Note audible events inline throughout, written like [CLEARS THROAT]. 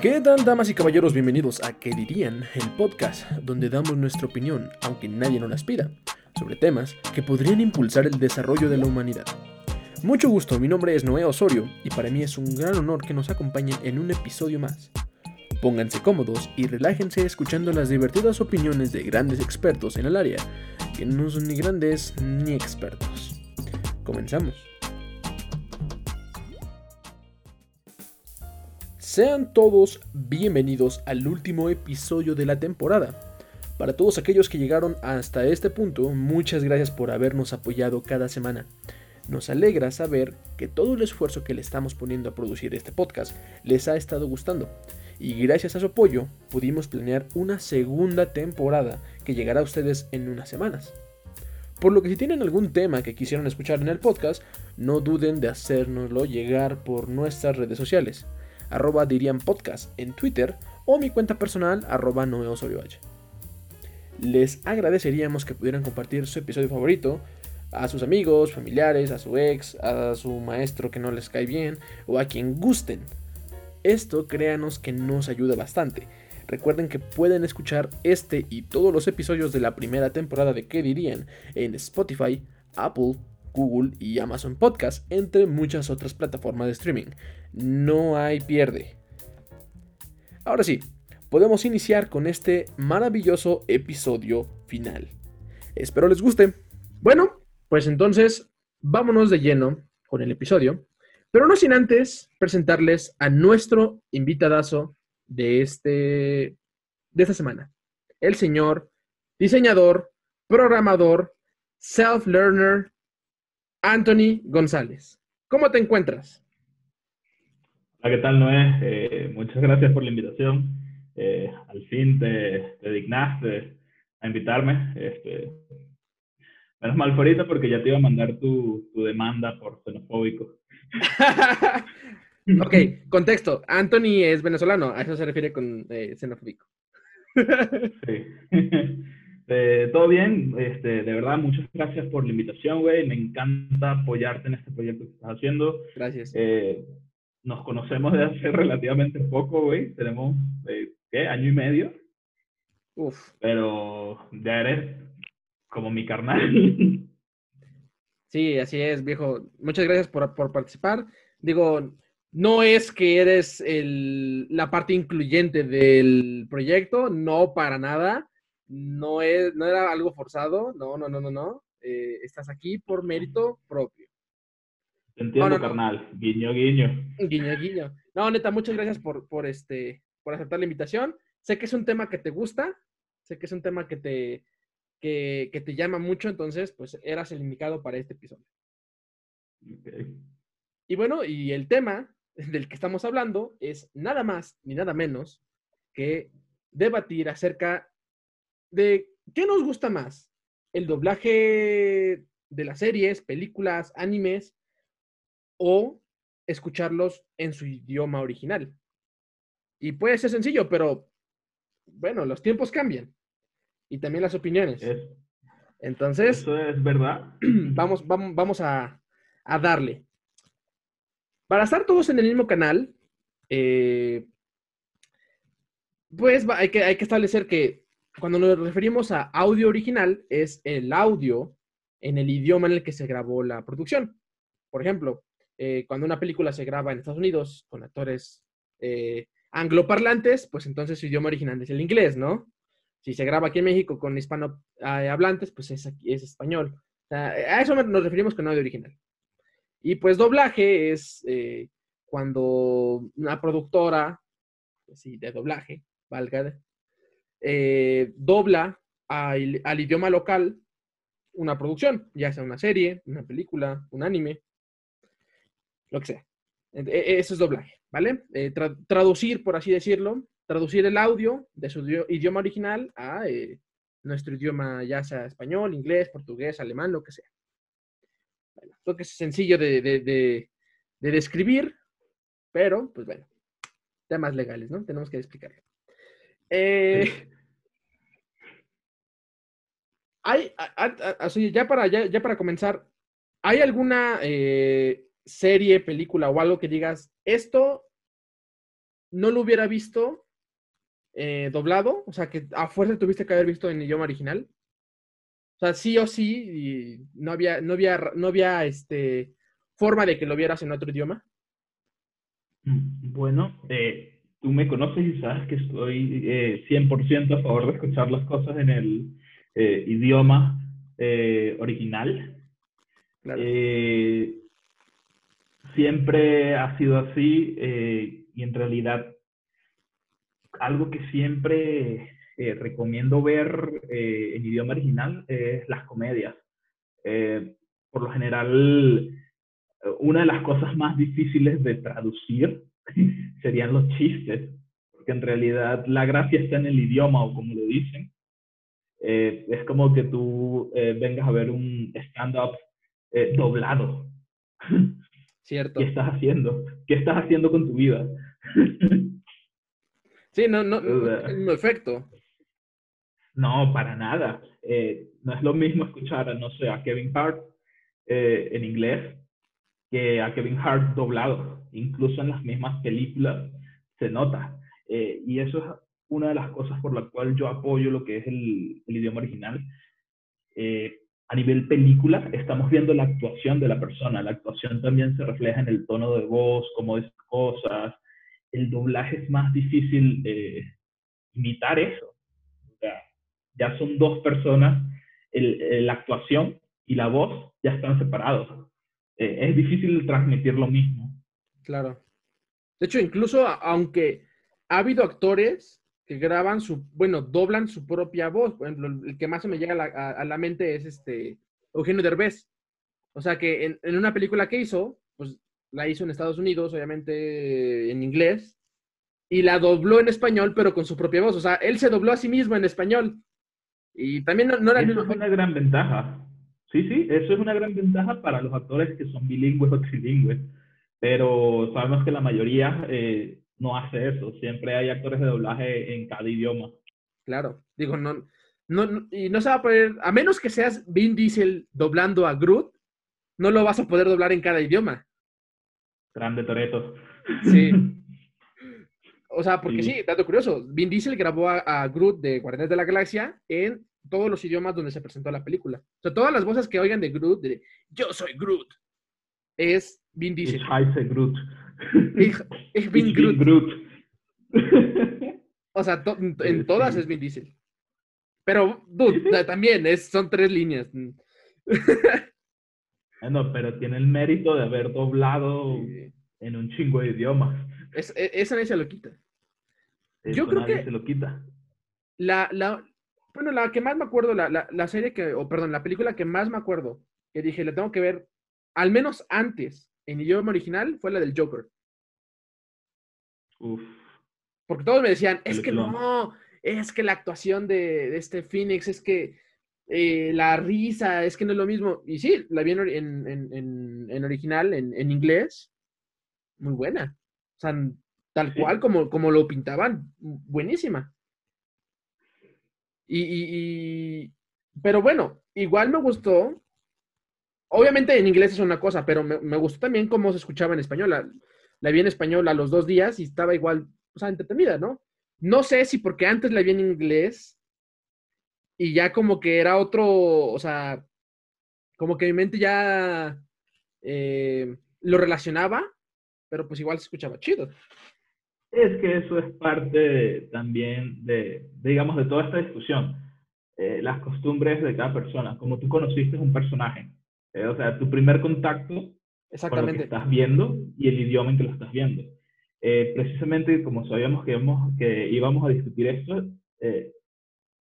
¿Qué tal, damas y caballeros? Bienvenidos a ¿Qué dirían? El podcast donde damos nuestra opinión, aunque nadie nos las pida, sobre temas que podrían impulsar el desarrollo de la humanidad. Mucho gusto, mi nombre es Noé Osorio y para mí es un gran honor que nos acompañen en un episodio más. Pónganse cómodos y relájense escuchando las divertidas opiniones de grandes expertos en el área, que no son ni grandes ni expertos. Comenzamos. Sean todos bienvenidos al último episodio de la temporada. Para todos aquellos que llegaron hasta este punto, muchas gracias por habernos apoyado cada semana. Nos alegra saber que todo el esfuerzo que le estamos poniendo a producir este podcast les ha estado gustando. Y gracias a su apoyo pudimos planear una segunda temporada que llegará a ustedes en unas semanas. Por lo que si tienen algún tema que quisieran escuchar en el podcast, no duden de hacérnoslo llegar por nuestras redes sociales arroba dirían podcast en Twitter o mi cuenta personal arroba noeosorioh. Les agradeceríamos que pudieran compartir su episodio favorito a sus amigos, familiares, a su ex, a su maestro que no les cae bien o a quien gusten. Esto créanos que nos ayuda bastante. Recuerden que pueden escuchar este y todos los episodios de la primera temporada de ¿Qué dirían? en Spotify, Apple, Google y Amazon Podcast, entre muchas otras plataformas de streaming. No hay pierde. Ahora sí, podemos iniciar con este maravilloso episodio final. Espero les guste. Bueno, pues entonces vámonos de lleno con el episodio, pero no sin antes presentarles a nuestro invitadazo de, este, de esta semana, el señor diseñador, programador, self-learner, Anthony González. ¿Cómo te encuentras? Hola, ¿qué tal, Noé? Eh, muchas gracias por la invitación. Eh, al fin te, dignaste a invitarme. Este, menos mal ahorita porque ya te iba a mandar tu, demanda por xenofóbico. [LAUGHS] ok, contexto. Anthony es venezolano, a eso se refiere con eh, xenofóbico. sí. [LAUGHS] Eh, todo bien, este, de verdad, muchas gracias por la invitación, güey. Me encanta apoyarte en este proyecto que estás haciendo. Gracias. Eh, nos conocemos desde hace [LAUGHS] relativamente poco, güey. Tenemos, eh, ¿qué? Año y medio. Uf. Pero ya eres como mi carnal. Sí, así es, viejo. Muchas gracias por, por participar. Digo, no es que eres el, la parte incluyente del proyecto, no para nada no, es, no era algo forzado, no, no, no, no, no. Eh, estás aquí por mérito propio. Te entiendo, carnal. Guiño, guiño. Guiño, guiño. No, neta, muchas gracias por, por, este, por aceptar la invitación. Sé que es un tema que te gusta, sé que es un tema que te, que, que te llama mucho, entonces, pues eras el indicado para este episodio. Y bueno, y el tema [LAUGHS] del que estamos hablando es nada más ni nada menos que debatir acerca de qué nos gusta más, el doblaje de las series, películas, animes o escucharlos en su idioma original. Y puede ser sencillo, pero bueno, los tiempos cambian y también las opiniones. Entonces, eso es verdad. [CLEARS THROAT] Vamos, vamos, vamos a, darle. Para estar todos en el mismo canal, eh, pues hay que, hay que establecer que cuando nos referimos a audio original, es el audio en el idioma en el que se grabó la producción. Por ejemplo, eh, cuando una película se graba en Estados Unidos con actores eh, angloparlantes, pues entonces su idioma original es el inglés, ¿no? Si se graba aquí en México con hispanohablantes, pues es, es español. a eso nos referimos con audio original. Y pues doblaje es eh, cuando una productora, pues sí, de doblaje, valga, eh, dobla al, idioma local una producción, ya sea una serie, una película, un anime, lo que sea. E, e, eso es doblaje, ¿vale? Eh, traducir, por así decirlo, traducir el audio de su idioma original a eh, nuestro idioma, ya sea español, inglés, portugués, alemán, lo que sea. Bueno, lo que es sencillo de, de describir, pero, pues bueno, temas legales, ¿no? Tenemos que explicarlo. Eh, hay, ya, para, ya, para comenzar, ¿hay alguna eh, serie, película o algo que digas, esto no lo hubiera visto eh, doblado, o sea, que a fuerza tuviste que haber visto en idioma original. O sea, sí o sí, y no había, no había, no había este, forma de que lo vieras en otro idioma. Bueno, eh, tú me conoces y sabes que estoy eh, 100% a favor de escuchar las cosas en el eh, idioma eh, original. Claro. siempre ha sido así y en realidad algo que siempre recomiendo ver en idioma original es las comedias. por lo general, una de las cosas más difíciles de traducir [LAUGHS] serían los chistes, porque en realidad la gracia está en el idioma o como lo dicen. Eh, es como que tú eh, vengas a ver un stand-up eh, doblado. [LAUGHS] Cierto. ¿Qué estás haciendo? ¿Qué estás haciendo con tu vida? [LAUGHS] sí, no, no, no, efecto. No, para nada. no es lo mismo escuchar, no sé, a Kevin Hart en inglés que a Kevin Hart doblado. Incluso en las mismas películas se nota. Eh, y eso es una de las cosas por la cual yo apoyo lo que es el, el idioma original. Eh, a nivel película, estamos viendo la actuación de la persona. La actuación también se refleja en el tono de voz, cómo es cosas. El doblaje es más difícil eh, imitar eso. O sea, ya son dos personas, el, la actuación y la voz ya están separados. Eh, es difícil transmitir lo mismo. Claro. De hecho, incluso aunque ha habido actores que graban su, bueno, doblan su propia voz. Por ejemplo, el que más se me llega a la, mente es este Eugenio Derbez. O sea que en, en, una película que hizo, pues la hizo en Estados Unidos, obviamente en inglés, y la dobló en español, pero con su propia voz. O sea, él se dobló a sí mismo en español. Y también no, era Eso es una gran ventaja. Sí, sí, eso es una gran ventaja para los actores que son bilingües o trilingües, pero sabemos que la mayoría eh, no hace eso. Siempre hay actores de doblaje en cada idioma. Claro, digo, no, no, y no se va a poder, a menos que seas Vin Diesel doblando a Groot, no lo vas a poder doblar en cada idioma. Grande Toreto. Sí. [LAUGHS] O sea, porque sí. dato curioso, Vin Diesel grabó a, a Groot de Guardianes de la Galaxia en todos los idiomas donde se presentó la película. O sea, todas las voces que oigan de Groot, de yo soy Groot, es Vin Diesel. Ich bin Groot. O sea, en [LAUGHS] todas es Vin Diesel. Pero, dude, también es, son tres líneas. [LAUGHS] No, pero tiene el mérito de haber doblado en un chingo de idiomas. Es, e, esa nadie se lo quita. Yo creo que se lo quita. La, la, bueno, la que más me acuerdo, la, la, serie que, o perdón, la película que más me acuerdo, que dije, la tengo que ver, al menos antes, en idioma original, fue la del Joker. Uf. Porque todos me decían, es que no, es que la actuación de, este Phoenix, es que eh, la risa, es que no es lo mismo. Y sí, la vi en, en, en, original, en, inglés, muy buena. O sea, tal cual como, como lo pintaban, buenísima. Y, pero bueno, igual me gustó. Obviamente en inglés es una cosa, pero me, gustó también cómo se escuchaba en español. La, vi en español a los dos días y estaba igual, o sea, entretenida, ¿no? No sé si porque antes la vi en inglés y ya como que era otro, o sea, como que mi mente ya eh, lo relacionaba, pero pues igual se escuchaba chido. Es que eso es parte también de, digamos, de toda esta discusión. Eh, las costumbres de cada persona, como tú conociste un personaje. Eh, o sea, tu primer contacto con lo que estás viendo y el idioma en que lo estás viendo. Eh, precisamente como sabíamos que, íbamos, que íbamos a discutir esto,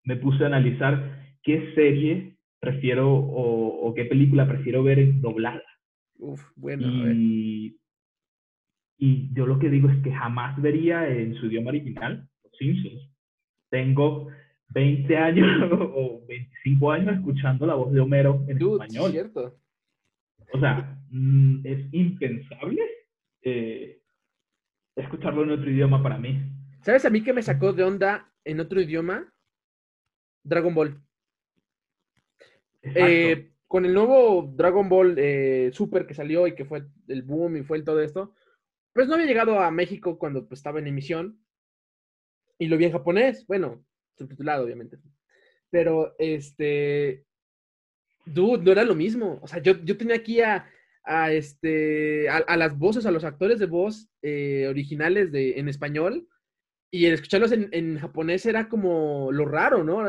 me puse a analizar qué serie prefiero o, o qué película prefiero ver doblada. Uf, bueno. Y y yo lo que digo es que jamás vería en su idioma original Los Simpsons. Tengo 20 años [LAUGHS] o 25 años escuchando la voz de Homero en español. Cierto. O sea, mm, es impensable eh, escucharlo en otro idioma para mí. ¿Sabes a mí que me sacó de onda en otro idioma? Dragon Ball. Eh, con el nuevo Dragon Ball eh, Super que salió y que fue el boom y fue el todo esto, pues no había llegado a México cuando pues, estaba en emisión y lo vi en japonés, bueno, subtitulado obviamente. Pero este, dude, no era lo mismo. O sea, yo, yo tenía aquí a, a este, a, las voces, a los actores de voz eh, originales de, en español y el escucharlos en, en, japonés era como lo raro, ¿no?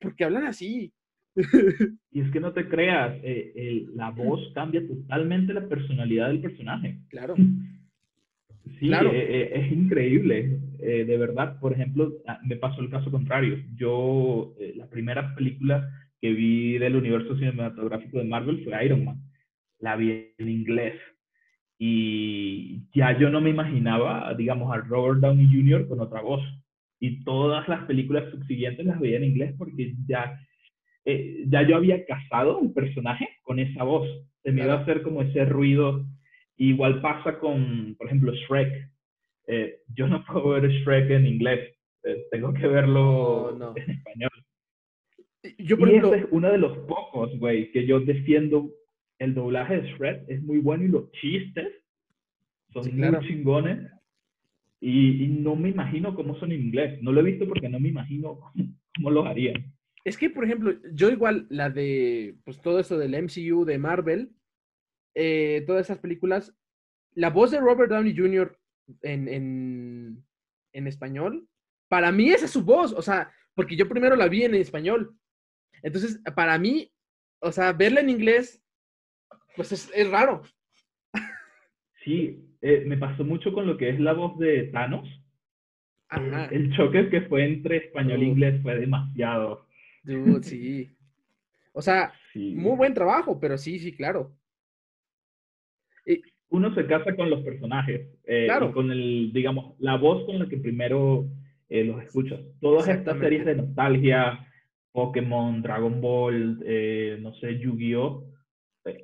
Porque hablan así. Y es que no te creas, eh, la voz cambia totalmente la personalidad del personaje. Claro. [LAUGHS] Sí, claro. Eh, es increíble, de verdad. Por ejemplo, ah, me pasó el caso contrario. Yo, la primera película que vi del universo cinematográfico de Marvel fue Iron Man. La vi en inglés. Y ya yo no me imaginaba, digamos, a Robert Downey Jr. con otra voz. Y todas las películas subsiguientes las veía en inglés porque ya, eh, ya yo había casado el personaje con esa voz. Se me iba a hacer como ese ruido. Igual pasa con, por ejemplo, Shrek. Eh, yo no puedo ver Shrek en inglés. Eh, tengo que verlo en español. Yo, por y ejemplo, es uno de los pocos, güey, que yo defiendo. El doblaje de Shred es muy bueno y los chistes son muy chingones. Y, no me imagino cómo son en inglés. No lo he visto porque no me imagino [LAUGHS] cómo, lo harían. Es que, por ejemplo, yo igual la de, pues todo eso del MCU, de Marvel, eh, todas esas películas, la voz de Robert Downey Jr. En, en, en español, para mí esa es su voz, o sea, porque yo primero la vi en español. Entonces, para mí, o sea, verla en inglés, pues es, raro. Sí, eh, me pasó mucho con lo que es la voz de Thanos. El choque que fue entre español e inglés fue demasiado. Dude, sí. O sea, muy buen trabajo, pero sí, sí, claro. Uno se casa con los personajes, eh, claro. con el, digamos, la voz con la que primero eh, los escuchas. Todas estas series de nostalgia, Pokémon, Dragon Ball, eh, no sé, Yu-Gi-Oh!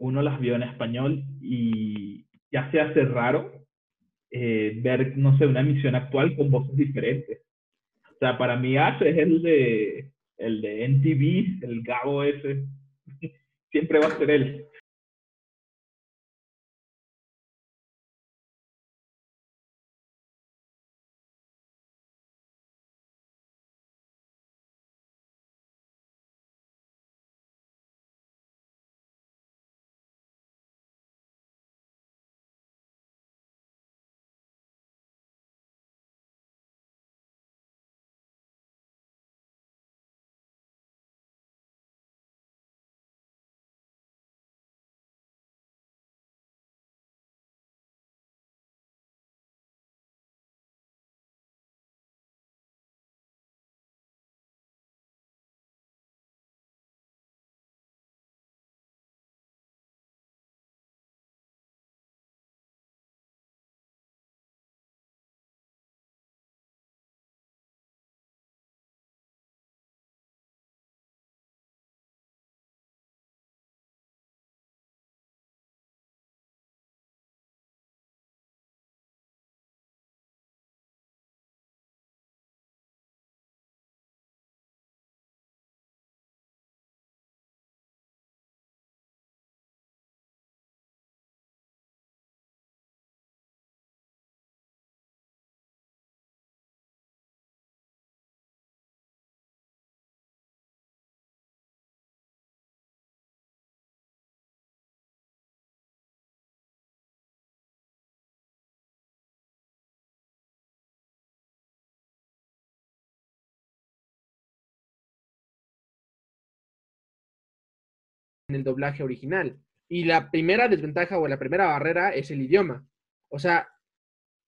Uno las vio en español y ya se hace raro ver, no sé, una emisión actual con voces diferentes. O sea, para mí Ash es el de, el de NTV, el Gabo ese. [LAUGHS] Siempre va a ser él. En el doblaje original. Y la primera desventaja o la primera barrera es el idioma. O sea,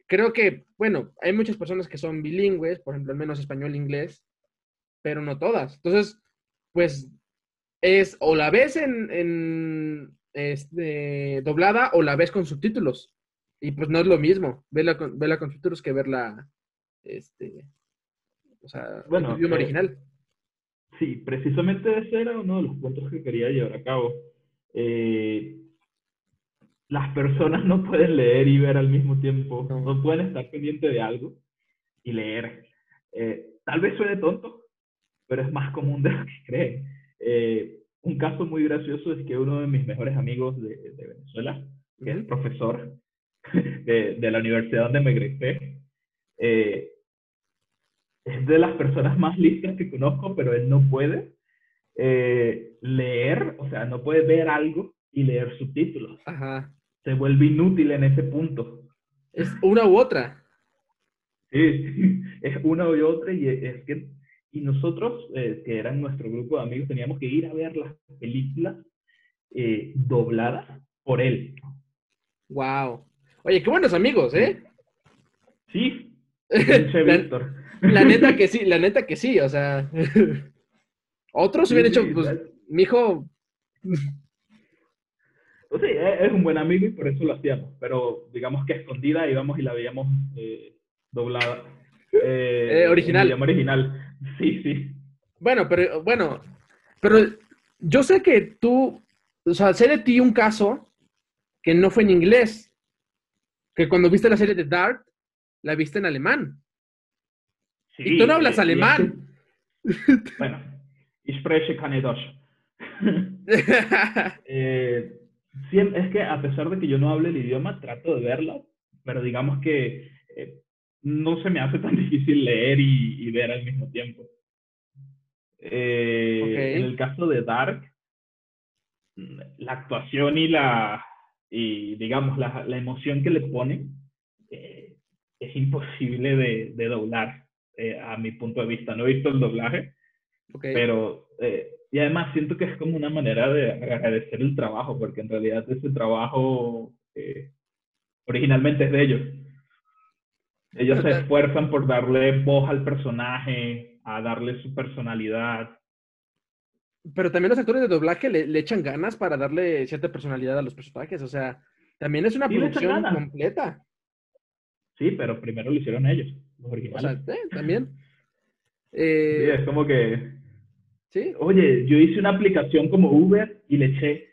creo que, bueno, hay muchas personas que son bilingües, por ejemplo, al menos español e inglés, pero no todas. Entonces, pues es o la ves en, en este, doblada o la ves con subtítulos. Y pues no es lo mismo verla con, verla con subtítulos que verla, este, o sea, bueno, idioma eh, original. Sí, precisamente ese era uno de los puntos que quería llevar a cabo. Eh, las personas [LAUGHS] no pueden leer y ver al mismo tiempo, no, pueden estar pendientes de algo y leer. Eh, tal vez suene tonto, pero es más común de lo que creen. Eh, un caso muy gracioso es que uno de mis mejores amigos de, Venezuela, que es profesor, [LAUGHS] de, de la universidad donde me egresé, eh, es de las personas más listas que conozco, pero él no puede eh, leer, o sea, no puede ver algo y leer subtítulos. Ajá. Se vuelve inútil en ese punto. Es una u otra. Sí, [LAUGHS] es una u otra y es que y nosotros, eh, que eran nuestro grupo de amigos, teníamos que ir a ver las películas eh, dobladas por él. Wow. Oye, qué buenos amigos, ¿eh? Sí. [LAUGHS] la, neta que sí, la neta que sí, o sea. [LAUGHS] Otros hubieran hecho, pues, mi hijo. Pues sí, e-, es un buen amigo y por eso lo hacíamos, pero digamos que escondida íbamos y la veíamos eh, doblada. Eh, original. original. Sí, sí. Bueno, pero bueno, pero yo sé que tú, o sea, sé de ti un caso que no fue en inglés, que cuando viste la serie de Dark, la viste en alemán. Sí, y tú no hablas alemán. [LAUGHS] bueno, ich spreche keine Deutsch. [LAUGHS] eh, es que a pesar de que yo no hable el idioma, trato de verlo, pero digamos que eh, no se me hace tan [LAUGHS] difícil leer y, ver al mismo tiempo. Eh, en el caso de Dark, la actuación y la, y digamos, la, la emoción que le ponen es imposible de, de doblar, eh, a mi punto de vista. No he visto el doblaje, pero, y además siento que es como una manera de agradecer el trabajo, porque en realidad ese trabajo originalmente es de ellos. Ellos se esfuerzan por darle voz al personaje, a darle su personalidad. Pero también los actores de doblaje le, echan ganas para darle cierta personalidad a los personajes. O sea, también es una producción completa. Sí, pero primero lo hicieron ellos, los originales. O sea, también. sí, es como que. Sí. Oye, yo hice una aplicación como Uber y le eché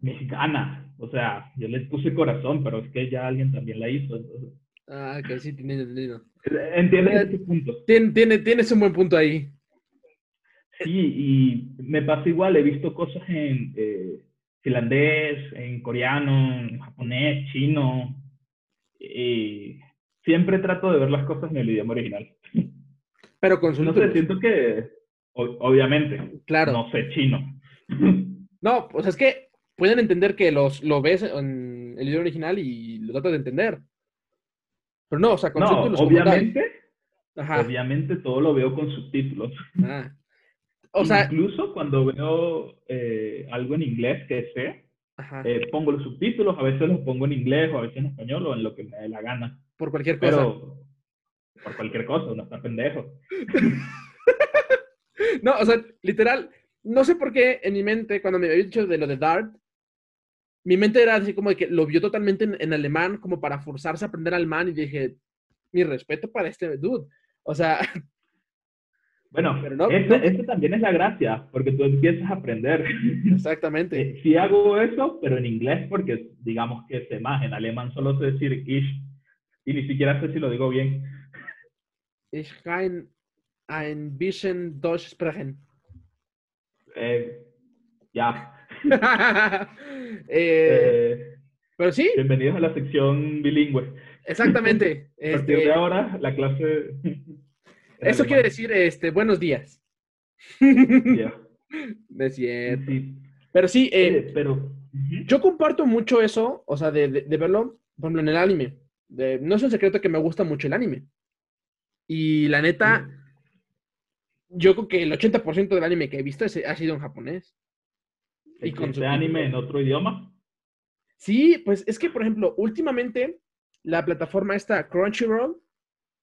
ganas. O sea, yo le puse corazón, pero es que ya alguien también la hizo. Entonces... Ah, que sí, tiene entendido. Entiendes ese punto. Tiene, tienes un buen punto ahí. Sí, y me pasa igual, he visto cosas en eh, finlandés, en coreano, en japonés, chino, y siempre trato de ver las cosas en el idioma original. Pero con No sé, siento que, obviamente, claro. no sé chino. No, pues es que pueden entender que los, lo ves en el idioma original y lo tratas de entender. Pero no, o sea, con subtítulos. Obviamente, obviamente todo lo veo con subtítulos. Ah. O sea, Incluso cuando veo eh, algo en inglés que sé, eh, pongo los subtítulos, a veces los pongo en inglés o a veces en español o en lo que me dé la gana. Por cualquier cosa. Pero, por cualquier cosa, uno está pendejo. [LAUGHS] no, o sea, literal, no sé por qué en mi mente, cuando me había dicho de lo de Dart, mi mente era así como de que lo vio totalmente en, alemán, como para forzarse a aprender alemán, y dije, mi respeto para este dude. O sea. [LAUGHS] Bueno, [LAUGHS] pero no, eso, también es la gracia, porque tú empiezas a aprender. Exactamente. Eh, sí hago eso, pero en inglés, porque digamos que sé más. En alemán solo sé decir ich, y ni siquiera sé si lo digo bien. Ich kann ein bisschen Deutsch sprechen. Eh, ya. [LAUGHS] Eh, eh, pero sí. Bienvenidos a la sección bilingüe. Exactamente. [LAUGHS] a partir de este ahora, la clase. Eso quiere decir este, buenos días. [LAUGHS] Ya. Es cierto. Pero sí, eh, pero. Yo comparto mucho eso, o sea, de, de, verlo, por ejemplo, en el anime. De, no es un secreto que me gusta mucho el anime. Y la neta, yo creo que el 80% del anime que he visto ha sido en japonés. ¿Y con su anime en otro idioma? Sí, pues es que, por ejemplo, últimamente la plataforma esta Crunchyroll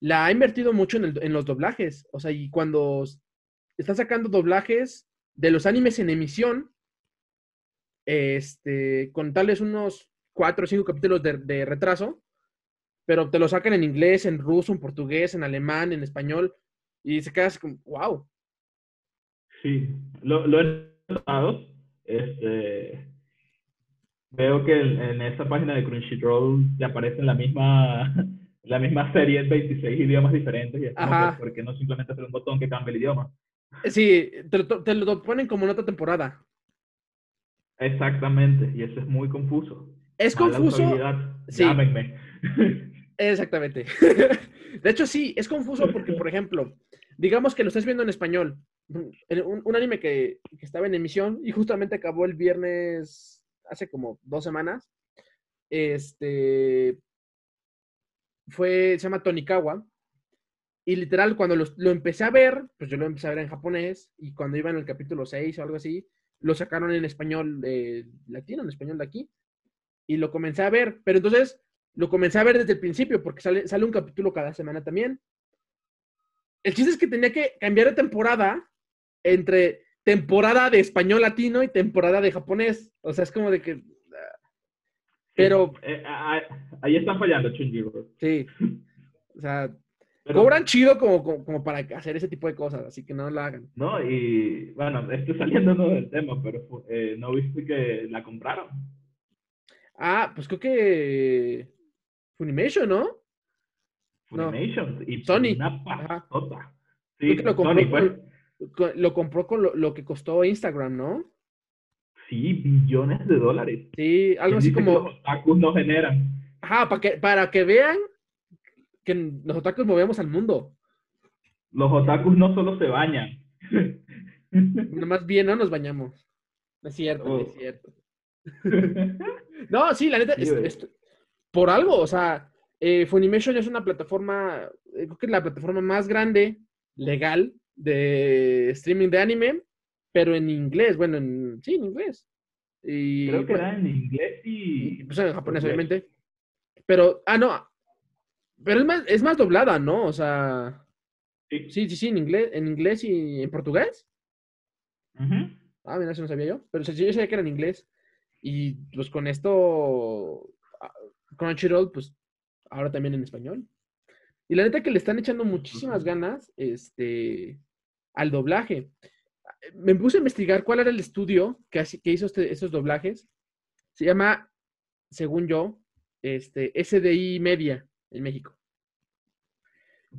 la ha invertido mucho en, los doblajes. O sea, y cuando está sacando doblajes de los animes en emisión, este, con tales unos cuatro o cinco capítulos de, retraso, pero te lo sacan en inglés, en ruso, en portugués, en alemán, en español, y se queda así como, wow. Sí, lo, lo he notado este, veo que en, esa página de Crunchyroll te aparece la misma, [LAUGHS] la misma serie en 26 idiomas diferentes. Y es ¿por qué no simplemente hacer un botón que cambie el idioma? Sí, te lo, ponen como en otra temporada. Exactamente, y eso es muy confuso. Es Mala confuso. Sí. Llámenme. [LAUGHS] Exactamente. [LAUGHS] De hecho, sí, es confuso porque, por ejemplo, digamos que lo estás viendo en español. Un, un anime que, que estaba en emisión y justamente acabó el viernes hace como dos semanas. Este fue, se llama Tonikawa. Y literal, cuando lo, lo empecé a ver, pues yo lo empecé a ver en japonés. Y cuando iba en el capítulo 6 o algo así, lo sacaron en español eh, latino, en español de aquí. Y lo comencé a ver. Pero entonces lo comencé a ver desde el principio porque sale, sale un capítulo cada semana también. El chiste es que tenía que cambiar de temporada entre temporada de español latino y temporada de japonés. O sea, es como de que... Pero, Eh, ah, ahí están fallando Chunjiro. sí. O sea, Pero- cobran chido como, como, como para hacer ese tipo de cosas, así que no lo hagan. No, y bueno, estoy saliendo ¿no? del tema, pero eh, ¿no viste que la compraron? Ah, pues creo que... Funimation, ¿no? No. Funimation. Y Sony. una pasota. Sí, lo compró, Sony, pues. con, lo compró con lo, lo que costó Instagram, ¿no? Sí, billones de dólares. Sí, algo ¿Quién así dice que como... los otakus no generan. Ajá, para que, para que vean que los otakus movemos al mundo. Los otakus no solo se bañan. [LAUGHS] Nomás bien no nos bañamos. No es cierto, no es Oh. cierto. [LAUGHS] No, sí, la neta, Sí. Por algo, o sea, eh, Funimation es una plataforma, eh, creo que es la plataforma más grande, legal, de streaming de anime, pero en inglés, bueno, en, sí, en inglés. Y, Creo que bueno, era en inglés y, y... pues, en japonés, obviamente. Pero, ah, no, pero es más, es más doblada, ¿no? O sea, Sí. sí, sí, sí, en inglés, en inglés y en portugués. Ujú. Ah, mira, eso no sabía yo. Pero sí, yo sabía que era en inglés. Y pues con esto, Crunchyroll, pues ahora también en español. Y la neta que le están echando muchísimas ganas este, al doblaje. Me puse a investigar cuál era el estudio que, hizo este- estos doblajes. Se llama, según yo, este, SDI Media en México.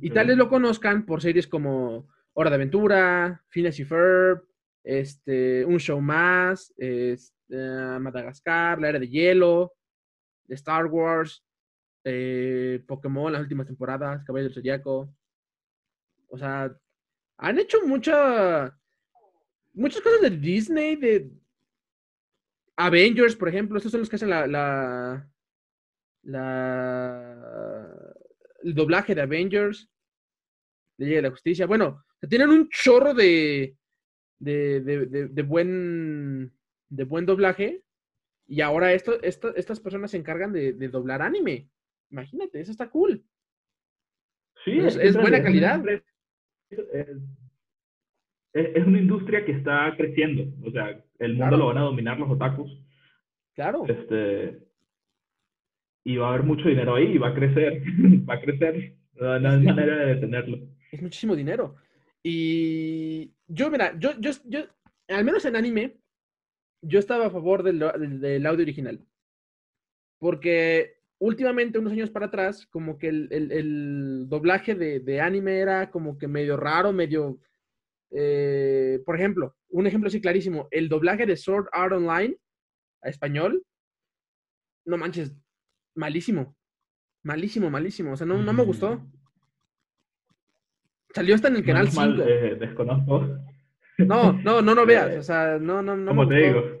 Y Ok. tal vez lo conozcan por series como Hora de Aventura, Phineas y Ferb, este, Un Show Más, este, Madagascar, La Era de Hielo, Star Wars, eh, Pokémon, las últimas temporadas, Caballero del Zodiaco. O sea, han hecho mucha, muchas cosas de Disney, de Avengers, por ejemplo. Estos son los que hacen la, la, la- el doblaje de Avengers, de Liga de la Justicia. Bueno, tienen un chorro de, de- de- de buen, de buen doblaje. Y ahora esto, esto- estas personas se encargan de, de doblar anime. Imagínate, eso está cool. Sí, Es- buena calidad. industria- Es, es- una industria que está creciendo. O sea, el mundo Claro. lo van a dominar los otakus. Claro. Este, y va a haber mucho dinero ahí y va a crecer. [LAUGHS] va a crecer. No, no hay manera de detenerlo. Es muchísimo dinero. Y yo, mira, yo, yo, yo, al menos en anime, yo estaba a favor del, del- del audio original. Porque últimamente, unos años para atrás, como que el, el- el doblaje de, de anime era como que medio raro, medio... eh, por ejemplo, un ejemplo así clarísimo, el doblaje de Sword Art Online a español, no manches, malísimo. Malísimo, malísimo. O sea, no, no me gustó. Mm, Salió hasta en el canal menos mal, 5. eh, desconozco. No, no, no, no veas. Eh, O sea, no, no, no. Como te gustó. digo,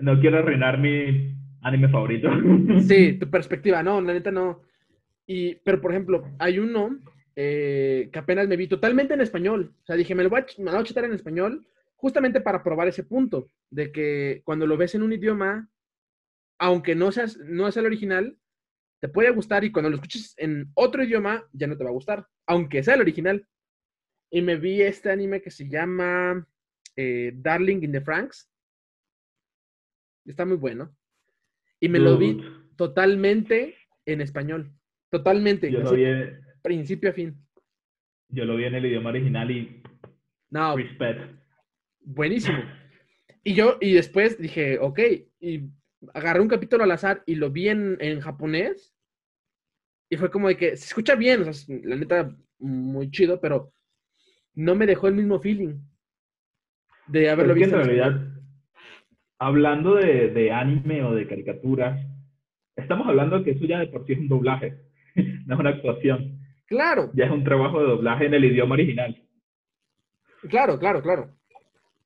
no quiero arruinar mi anime favorito. [LAUGHS] Sí, [LAUGHS] tu perspectiva, no, la neta no. Y, pero por ejemplo, hay uno eh, que apenas me vi totalmente en español. O sea, dije, me lo voy a, me lo voy a chetar en español, justamente para probar ese punto, de que cuando lo ves en un idioma, aunque no seas, no sea el original, te puede gustar y cuando lo escuches en otro idioma, ya no te va a gustar, aunque sea el original. Y me vi este anime que se llama eh, Darling in the Franks. Está muy bueno. Y me lo vi Dude, totalmente en español. Totalmente. Yo lo, vi, en- principio a fin. yo lo vi en el idioma original y No, respect. buenísimo. Y yo, y después dije, ok, y agarré un capítulo al azar y lo vi en, en japonés. Y fue como de que se escucha bien, o sea, la neta, muy chido, pero no me dejó el mismo feeling de haberlo visto. en realidad hablando de, de anime o de caricaturas, estamos hablando que eso ya de por sí es un doblaje, [LAUGHS] no es una actuación. Claro. Ya es un trabajo de doblaje en el idioma original. Claro, claro, claro.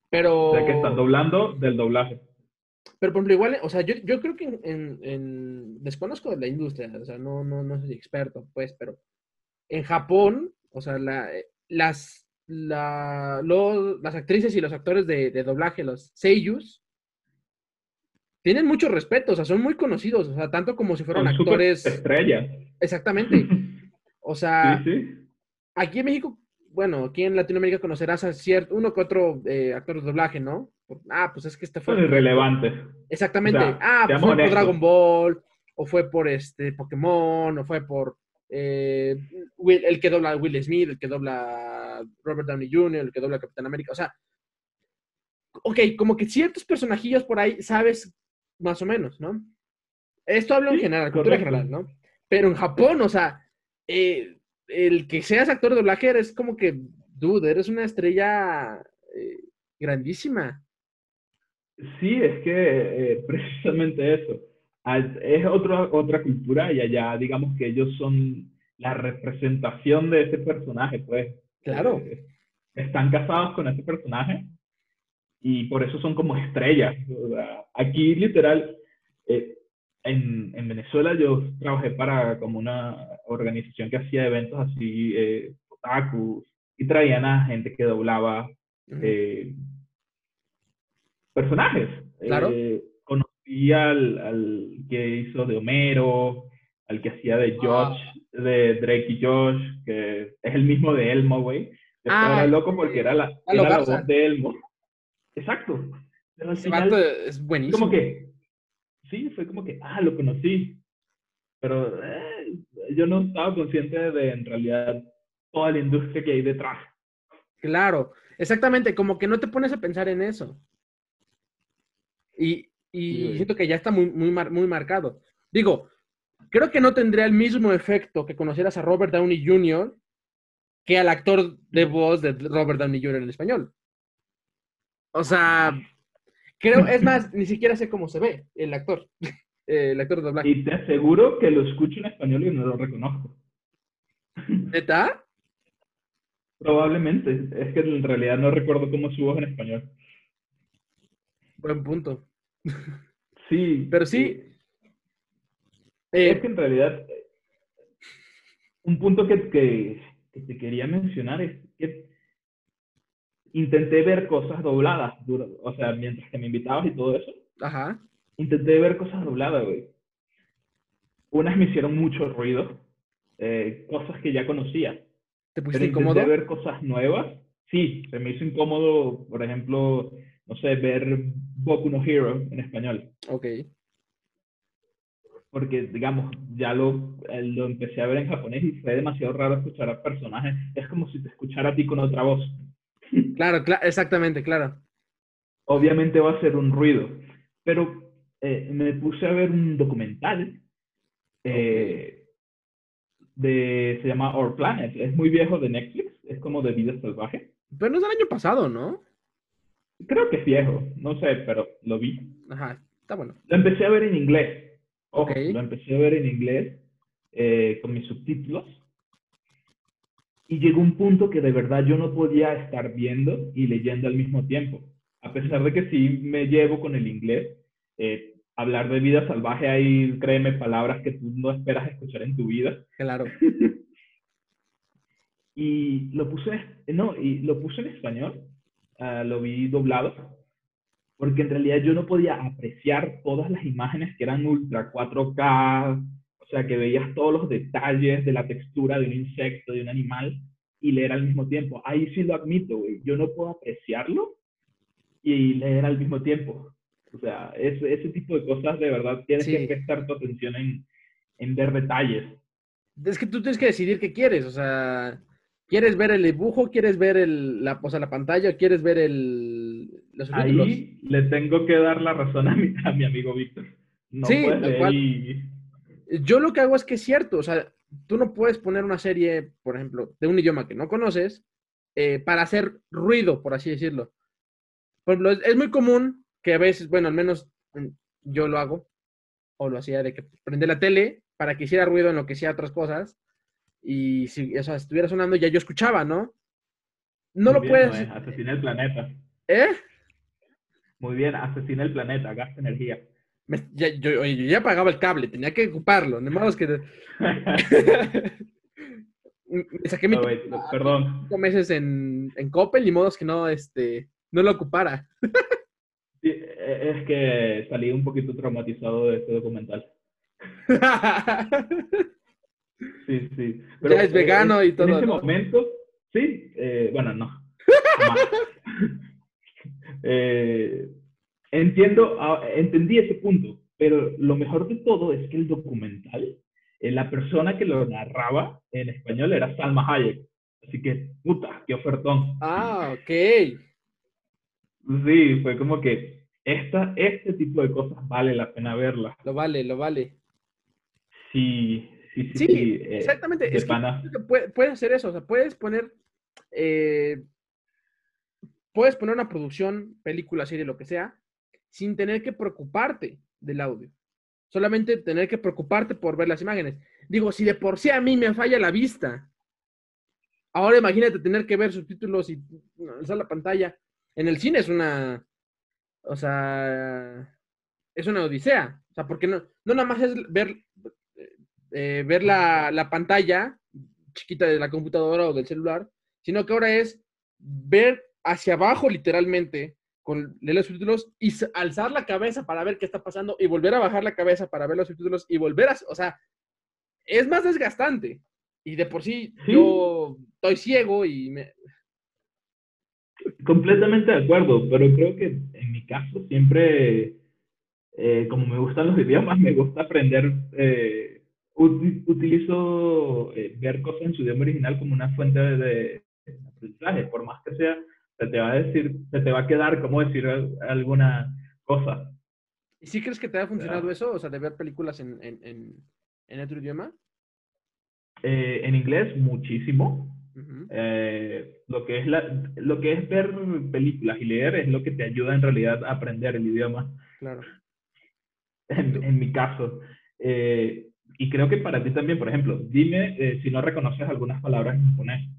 Pero. O sea que están doblando del doblaje. Pero por ejemplo, igual, o sea, yo, yo creo que en, en, desconozco de la industria, o sea, no, no, no soy experto, pues, pero en Japón, o sea, la, las, la, los, las actrices y los actores de, de doblaje, los seiyus, tienen mucho respeto, o sea, son muy conocidos, o sea, tanto como si fueran Son actores. Estrellas. Exactamente. [LAUGHS] O sea, Sí, sí. aquí en México, bueno, aquí en Latinoamérica conocerás a cierto, uno que otro eh, actor de doblaje, ¿no? Ah, pues es que este fue. Son irrelevantes. Exactamente. O sea, ah, pues fue por. Dragon Ball, o fue por este Pokémon, o fue por eh, Will- el que dobla a Will Smith, el que dobla a Robert Downey Jr., el que dobla a Capitán América. O sea, ok, como que ciertos personajillos por ahí sabes más o menos, ¿no? Esto hablo en general, cultura general, ¿no? Pero en Japón, o sea, eh, el que seas actor de doblaje es como que, dude, eres una estrella eh, grandísima. Sí, es que eh, [LAUGHS] precisamente eso. Al- Es otra, otra cultura y allá digamos que ellos son la representación de ese personaje, pues. Claro. Eh, están casados con ese personaje y por eso son como estrellas. O sea, aquí literal, eh, en, en Venezuela yo trabajé para como una organización que hacía eventos así, eh, otakus, y traían a gente que doblaba eh, personajes. Claro. Eh, conocí al, al que hizo de Homero, al que hacía de Josh, de Drake y Josh, que es el mismo de Elmo, güey. Yo Ah, estaba loco porque era la, era la voz de Elmo. Exacto. Pero al final, es buenísimo. como que, sí, fue como que, ah, lo conocí. Pero eh, yo no estaba consciente de, en realidad, toda la industria que hay detrás. Claro, exactamente, como que no te pones a pensar en eso. Y, y Sí, siento que ya está muy, muy, mar- muy marcado. Digo, creo que no tendría el mismo efecto que conocieras a Robert Downey Jr. que al actor de voz de Robert Downey Jr. en español. O sea, creo, es más, [LAUGHS] ni siquiera sé cómo se ve el actor, [LAUGHS] el actor de doblaje. Y te aseguro que lo escucho en español y no lo reconozco. ¿Neta? Probablemente. Es que en realidad no recuerdo cómo es su voz en español. Buen punto. Sí. Pero sí, Es eh, que en realidad, un punto que, que, que te quería mencionar es que intenté ver cosas dobladas, o sea, mientras que me invitabas y todo eso, ajá, intenté ver cosas dobladas, güey. Unas me hicieron mucho ruido, eh, cosas que ya conocía. ¿te Pero pusiste intenté incómodo? ver cosas nuevas. Sí, se me hizo incómodo, por ejemplo, no sé, ver Boku no Hero en español. Ok. Porque, digamos, ya lo, eh, lo empecé a ver en japonés y fue demasiado raro escuchar a personajes. Es como si te escuchara a ti con otra voz. Claro, cla- exactamente, claro. Obviamente va a ser un ruido. Pero eh, me puse a ver un documental eh, de, se llama Our Planet. Es muy viejo de Netflix. Es como de vida salvaje. Pero no es del año pasado, ¿no? Creo que es viejo. No sé, pero lo vi. Ajá, está bueno. Lo empecé a ver en inglés. Ojo, Ok. lo empecé a ver en inglés eh, con mis subtítulos. Y llegó un punto que de verdad yo no podía estar viendo y leyendo al mismo tiempo. A pesar de que sí me llevo con el inglés, eh, hablar de vida salvaje hay, créeme, palabras que tú no esperas escuchar en tu vida. Claro. [LAUGHS] Y lo puse, no, y lo puse en español, ah, lo vi doblado, porque en realidad yo no podía apreciar todas las imágenes que eran ultra 4K, o sea, que veías todos los detalles de la textura de un insecto, de un animal, y leer al mismo tiempo. Ahí sí lo admito, güey, yo no puedo apreciarlo y leer al mismo tiempo. O sea, ese, ese tipo de cosas de verdad tienes Sí. que prestar tu atención en, en ver detalles. Es que tú tienes que decidir qué quieres, o sea, ¿quieres ver el dibujo, quieres ver el, la, o sea, la pantalla quieres ver el, los subtítulos? Ahí le tengo que dar la razón a mi, a mi amigo Víctor. No Sí, cual. y... Yo lo que hago es que es cierto, o sea, tú no puedes poner una serie, por ejemplo, de un idioma que no conoces eh, para hacer ruido, por así decirlo. Por ejemplo, es, es muy común que a veces, bueno, al menos mm, yo lo hago, o lo hacía de que prende la tele para que hiciera ruido en lo que hacía otras cosas, y si o sea, estuviera sonando ya yo escuchaba, ¿no? No Muy lo bien, puedes... Noé, Asesina el planeta. ¿Eh? Muy bien, asesina el planeta, gasta energía. Me- ya, yo, ya pagaba el cable, tenía que ocuparlo, de modo que... me saqué mi perdón. cinco meses en, en Coppel, ni modos que no, este, no lo ocupara. [LAUGHS] Sí, e- es que salí un poquito traumatizado de este documental. [LAUGHS] Sí, sí. Ya es vegano y todo, En ese ¿no? momento, sí, eh, bueno, no. [LAUGHS] Eh, entiendo, entendí ese punto, pero lo mejor de todo es que el documental, eh, la persona que lo narraba en español era Salma Hayek. Así que, puta, qué ofertón. ah, ok. Sí, fue como que esta, este tipo de cosas vale la pena verlas. Lo vale, lo vale. Sí, sí, sí. Sí, sí, eh, exactamente. Es que que puede- puedes hacer eso, o sea, puedes poner, eh, puedes poner una producción, película, serie, lo que sea, sin tener que preocuparte del audio. Solamente tener que preocuparte por ver las imágenes. Digo, si de por sí a mí me falla la vista, ahora imagínate tener que ver subtítulos y alzar la pantalla. En el cine es una, o sea, es una odisea. O sea, porque no, no nada más es ver, eh, ver la, la pantalla chiquita de la computadora o del celular, sino que ahora es ver hacia abajo literalmente con leer los subtítulos y alzar la cabeza para ver qué está pasando y volver a bajar la cabeza para ver los subtítulos y volver a, o sea, es más desgastante. Y de por sí, Sí. yo estoy ciego y me... Completamente de acuerdo, pero creo que en mi caso siempre, eh, como me gustan los [LAUGHS] idiomas, me gusta aprender, eh, uti- utilizo eh, ver cosas en su idioma original como una fuente de, de aprendizaje, por más que sea, se te va a decir, se te va a quedar como decir al- alguna cosa. ¿Y sí crees que te ha funcionado eso? O sea, de ver películas en, en, en, en otro idioma. Eh, en inglés, muchísimo. Eh, lo, que es la, lo que es ver películas y leer es lo que te ayuda en realidad a aprender el idioma. Claro. en, en mi caso. Eh, y creo que para ti también, por ejemplo, dime si no reconoces algunas palabras en japonés.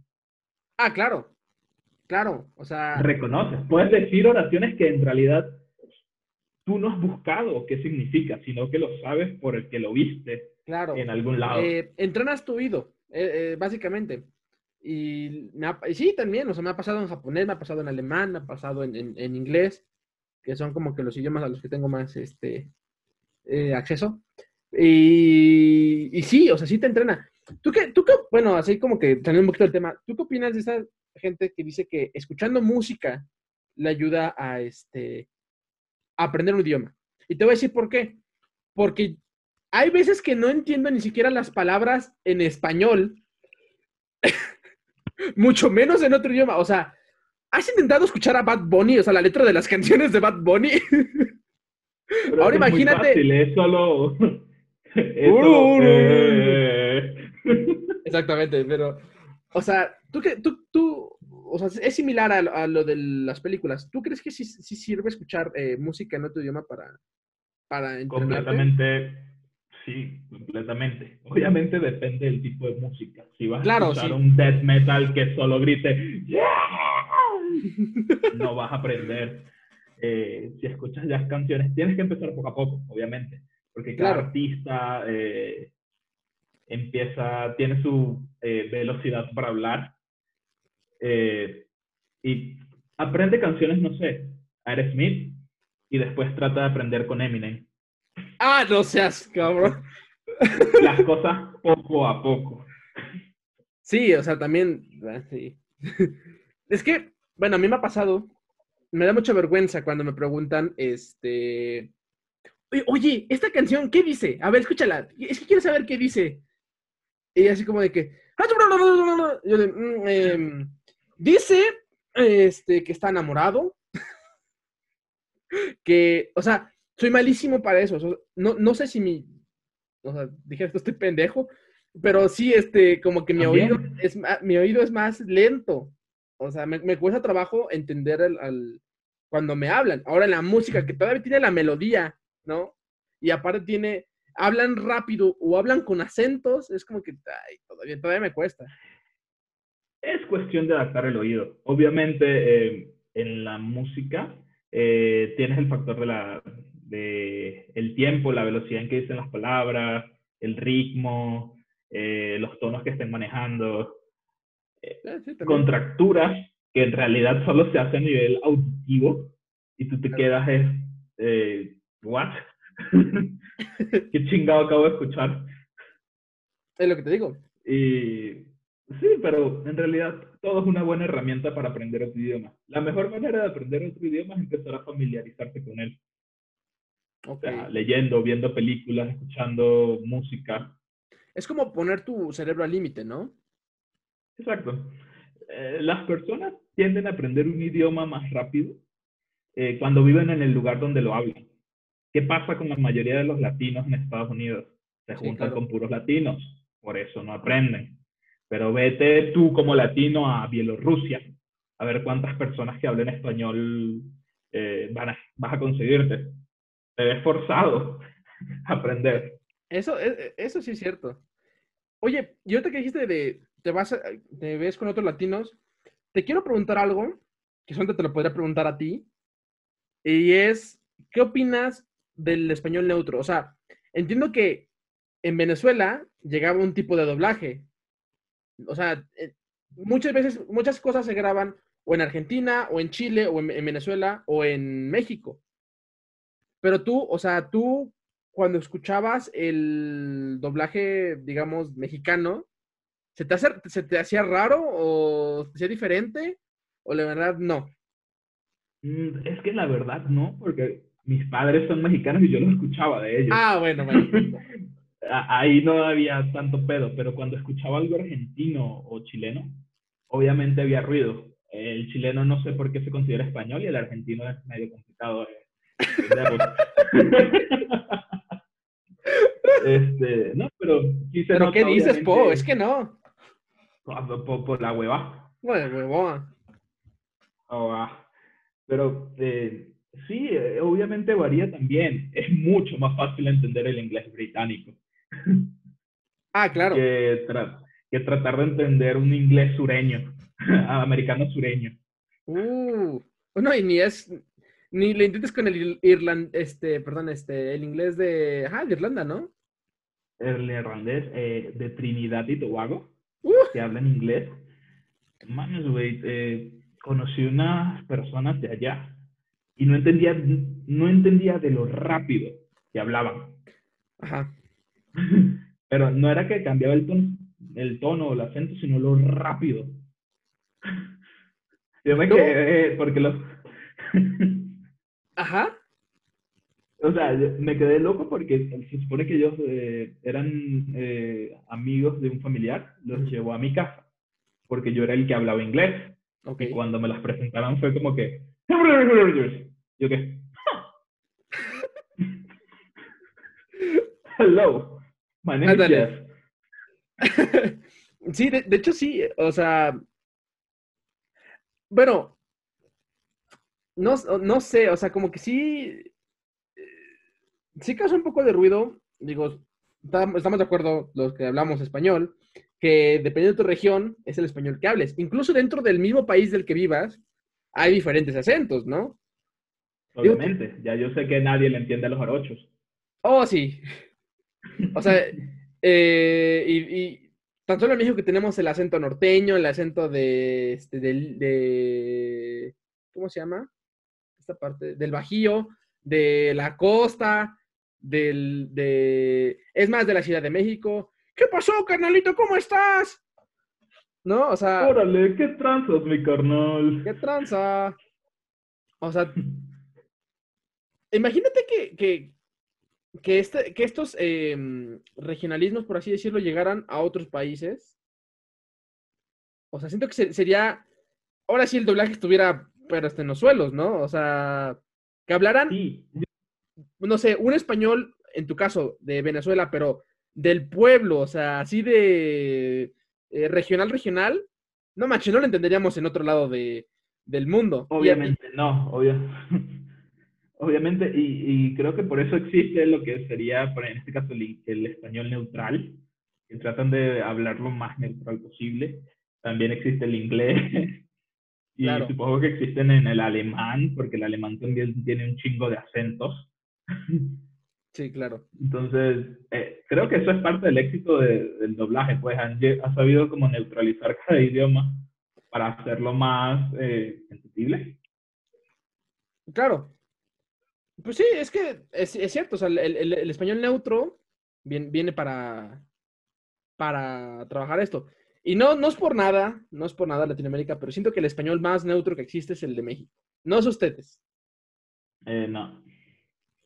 Ah, claro. Claro. O sea, Reconoces. Puedes decir oraciones que en realidad tú no has buscado qué significa, sino que lo sabes por el que lo viste claro. en algún lado. Eh, entrenas tu oído, eh, eh, básicamente. Y, me ha- y sí, también, o sea, me ha pasado en japonés, me ha pasado en alemán, me ha pasado en, en- en inglés, que son como que los idiomas a los que tengo más este, eh, acceso. Y, y sí, o sea, sí te entrena. ¿Tú qué, tú qué, bueno, así como que saliendo un poquito del tema, ¿tú qué opinas de esa gente que dice que escuchando música le ayuda a, este, a aprender un idioma? Y te voy a decir por qué. Porque hay veces que no entiendo ni siquiera las palabras en español, [LAUGHS] mucho menos en otro idioma. O sea, ¿has intentado escuchar a Bad Bunny? O sea, la letra de las [LAUGHS] canciones de Bad Bunny. Pero ahora es muy imagínate- fácil, [LAUGHS] es uru, eh, Exactamente, pero, o sea, tú que, tú, tú, o sea, es similar a, lo- a lo de las películas. ¿Tú crees que sí, sí sirve escuchar eh, música en otro idioma para, para entrenarte? Completamente, sí, completamente. Obviamente depende del tipo de música. Si vas Claro, a escuchar sí. un death metal que solo grite, "Yeah", no vas a aprender. Eh, si escuchas ya canciones, tienes que empezar poco a poco, obviamente, porque cada Claro. artista eh, empieza, tiene su eh, velocidad para hablar eh, y aprende canciones, no sé, Aerosmith y después trata de aprender con Eminem. Ah, no seas, cabrón. las cosas poco a poco. Sí, o sea, también. ah, sí. [LAUGHS] Es que, bueno, a mí me ha pasado. Me da mucha vergüenza cuando me preguntan, este. "Oye, Oye, esta canción, ¿qué dice? A ver, escúchala. Es que quiero saber qué dice. Y así como de que. Yo de, "Mm, em, dice este, que está enamorado. [LAUGHS] Que, o sea, soy malísimo para eso. o sea, no, no sé si mi. O sea, dije esto, estoy pendejo. Pero sí, este, como que mi También. oído es mi oído es más lento. O sea, me, me cuesta trabajo entender al, al- cuando me hablan. Ahora la música, que todavía tiene la melodía, ¿no? Y aparte tiene, hablan rápido o hablan con acentos, es como que ay, todavía, todavía me cuesta. Es cuestión de adaptar el oído. Obviamente, eh, en la música eh, tienes el factor de la, de el tiempo, la velocidad en que dicen las palabras, el ritmo, eh, los tonos que estén manejando, Ah, sí, contracturas que en realidad solo se hace a nivel auditivo y tú te Claro. quedas es, ¿what? [LAUGHS] ¿Qué chingado acabo de escuchar? Es lo que te digo. Y sí, pero en realidad todo es una buena herramienta para aprender otro idioma. La mejor manera de aprender otro idioma es empezar a familiarizarte con él. O sea, leyendo, viendo películas, escuchando música. Es como poner tu cerebro al límite, ¿no? Exacto. Eh, las personas tienden a aprender un idioma más rápido eh, cuando viven en el lugar donde lo hablan. ¿Qué pasa con la mayoría de los latinos en Estados Unidos? Se Sí, juntan claro. con puros latinos, por eso no aprenden. Pero vete tú como latino a Bielorrusia, a ver cuántas personas que hablen español eh, van a- vas a conseguirte. Te ves forzado [LAUGHS] a aprender. Eso, e- e- eso sí es cierto. Oye, y ahorita que dijiste de te vas a- te ves con otros latinos, te quiero preguntar algo que solamente te lo podría preguntar a ti. Y es, ¿qué opinas del español neutro? O sea, entiendo que en Venezuela llegaba un tipo de doblaje. O sea, eh, muchas veces, muchas cosas se graban o en Argentina, o en Chile, o en, en Venezuela, o en México. Pero tú, o sea, tú cuando escuchabas el doblaje, digamos, mexicano, ¿se te, hace- se te hacía raro o te hacía diferente? ¿O la verdad no? Mm, Es que la verdad no, porque mis padres son mexicanos y yo los escuchaba de ellos. Ah, bueno, bueno. [LAUGHS] Ahí no había tanto pedo, pero cuando escuchaba algo argentino o chileno, obviamente había ruido. El chileno no sé por qué se considera español y el argentino es medio complicado entenderlo. [LAUGHS] este, no, pero sí se ¿Pero qué dices, Po? Es que no. Por, por- por la hueva. Bueno. Oh, ah. Pero eh, sí, eh, obviamente varía también. [LAUGHS] Es mucho más fácil entender el inglés británico Ah, claro. que, tra- que tratar de entender un inglés sureño, [LAUGHS] americano sureño. Uh, no, y ni es, ni le intentes con el irland, este, perdón, este, el inglés de, ajá, de Irlanda, ¿no? El neerlandés eh, de Trinidad y Tobago, Uh, que hablan inglés. Mames, güey, eh, conocí unas personas de allá y no entendía, no entendía de lo rápido que hablaban. ajá. Pero no era que cambiaba el tono, el tono o el acento, sino lo rápido. Yo me quedé, porque los... Ajá. o sea, me quedé loco porque se supone que ellos eh, eran eh, amigos de un familiar, los llevó a mi casa, porque yo era el que hablaba inglés. Ok. Y cuando me las presentaron fue como que... Yo qué... Hello, my name is. Jeff. [LAUGHS] Sí, de, de hecho sí, o sea, bueno, no, no sé, o sea, como que sí, eh, sí causa un poco de ruido, digo, tam- estamos de acuerdo los que hablamos español, que dependiendo de tu región es el español que hables, incluso dentro del mismo país del que vivas, hay diferentes acentos, ¿no? Obviamente, ya yo sé que nadie le entiende a los jarochos. Oh, sí. O sea, eh, y, y tan solo en México que tenemos el acento norteño, el acento de, este, del- de, ¿cómo se llama? Esta parte, del Bajío, de la costa, del, de, es más, de la Ciudad de México. ¿Qué pasó, carnalito? ¿Cómo estás? ¿No? O sea, Órale, qué tranzas, mi carnal. ¿qué tranza? O sea, [LAUGHS] imagínate que, que, que, este, que estos em, regionalismos, por así decirlo, llegaran a otros países. O sea, siento que se- sería. Ahora sí el doblaje estuviera, pero hasta en los suelos, ¿no? O sea, que hablaran, Sí, no sé, un español, en tu caso, de Venezuela, pero del pueblo, o sea, así de eh, regional, regional. No manches, no lo entenderíamos en otro lado de, del mundo. Obviamente no, obvio. [LAUGHS] Obviamente, y, y, creo que por eso existe lo que sería, en este caso, el, el español neutral, que tratan de hablar lo más neutral posible. También existe el inglés, [LAUGHS] y supongo que existen en el alemán, porque el alemán también tiene un chingo de acentos. [LAUGHS] Sí, claro. Entonces, eh, creo que eso es parte del éxito del doblaje, pues han, sabido como neutralizar [LAUGHS] cada idioma para hacerlo más eh, entendible. Claro. Pues sí, es que es, cierto, o sea, el, español neutro viene, viene, para, para trabajar esto. Y no, no es por nada, no es por nada Latinoamérica, pero siento que el español más neutro que existe es el de México. No es ustedes. Eh, no.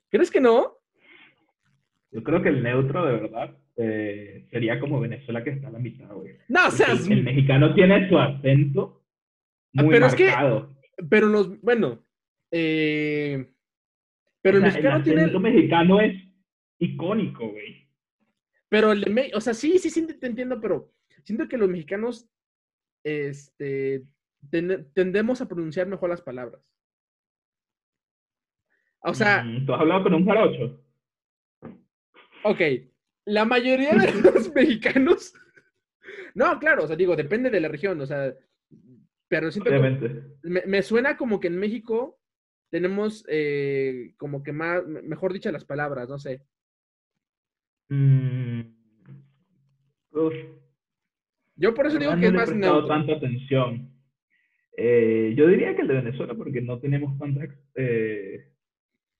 ¿Crees que no? Yo creo que el neutro, de verdad, eh, sería como Venezuela que está a la mitad, güey. No, o sea, el, mexicano tiene su acento muy pero marcado. Es que, pero los, bueno, eh, pero el mexicano el acento mexicano es icónico, güey. Pero el de o sea, sí, sí, sí, te entiendo, pero siento que los mexicanos, este, tendemos a pronunciar mejor las palabras. O sea... ¿Tú has hablado con un jarocho? Ok, la mayoría de [LAUGHS] los mexicanos. No, claro, o sea, digo, depende de la región, o sea, pero siento que me, suena como que en México tenemos eh, como que más, mejor dicha las palabras, no sé. Mm, yo por eso digo que es más neutro. tanta atención. Eh, yo diría que el de Venezuela, porque no tenemos tantas eh,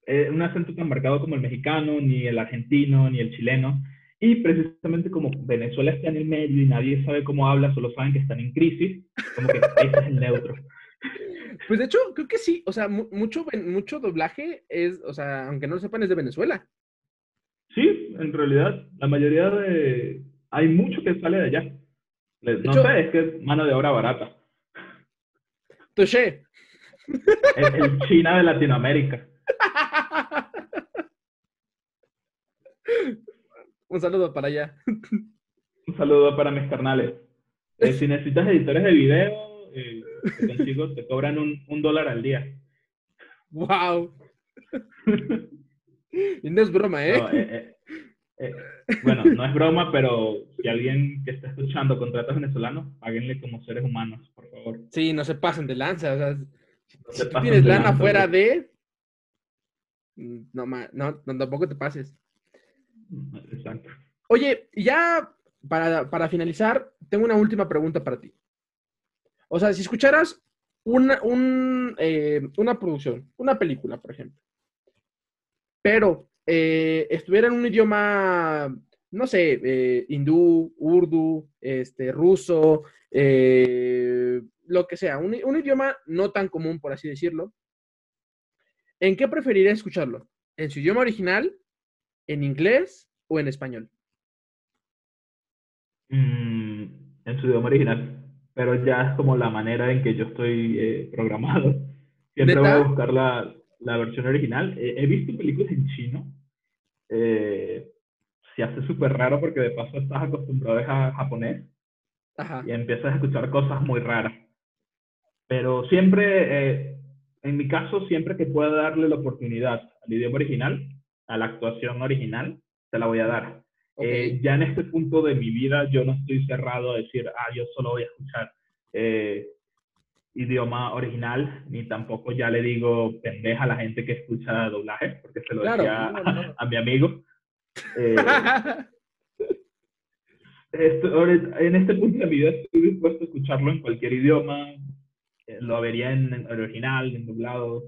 eh, un acento tan marcado como el mexicano, ni el argentino, ni el chileno. Y precisamente como Venezuela está en el medio y nadie sabe cómo habla, solo saben que están en crisis, como que ese es el neutro. [LAUGHS] Pues de hecho, creo que sí, o sea, mucho, mucho doblaje es, o sea, aunque no lo sepan, es de Venezuela. Sí, en realidad, la mayoría de... Hay mucho que sale de allá. No sé, es que es mano de obra barata. Touché. el China de Latinoamérica. [LAUGHS] Un saludo para allá. Un saludo para mis carnales. Eh, si necesitas editores de video, eh, te cobran un, dólar al día. ¡Wow! y no es broma, ¿eh? ¿eh? eh, bueno, no es broma, pero si alguien que está escuchando contratos venezolanos, páguenle como seres humanos, por favor. Sí, no se pasen de lanza. O sea, si tú tienes lana fuera de, no, no, tampoco te pases. Exacto. Oye, ya para, finalizar, tengo una última pregunta para ti. O sea, si escucharas una, eh, una producción, una película, por ejemplo, pero eh, estuviera en un idioma, no sé, eh, hindú, urdu, este, ruso, lo que sea, un, un, idioma no tan común, por así decirlo, ¿En qué preferiría escucharlo? ¿En su idioma original, en inglés o en español? Mm, en su idioma original, pero ya es como la manera en que yo estoy eh, programado. [LAUGHS] Siempre voy a buscar la, la versión original. he visto películas en chino. Eh, se hace súper raro porque de paso estás acostumbrado a japonés y empiezas a escuchar cosas muy raras. Pero siempre eh, en mi caso, siempre que pueda darle la oportunidad al idioma original, a la actuación original, te la voy a dar. Eh, ya en este punto de mi vida, yo no estoy cerrado a decir, ah, yo solo voy a escuchar eh, idioma original, ni tampoco ya le digo pendeja a la gente que escucha doblaje, porque se lo decía [LAUGHS] a, mi amigo. Eh, [LAUGHS] en este punto de mi vida estoy dispuesto a escucharlo en cualquier idioma, eh, lo vería en, original, en doblado.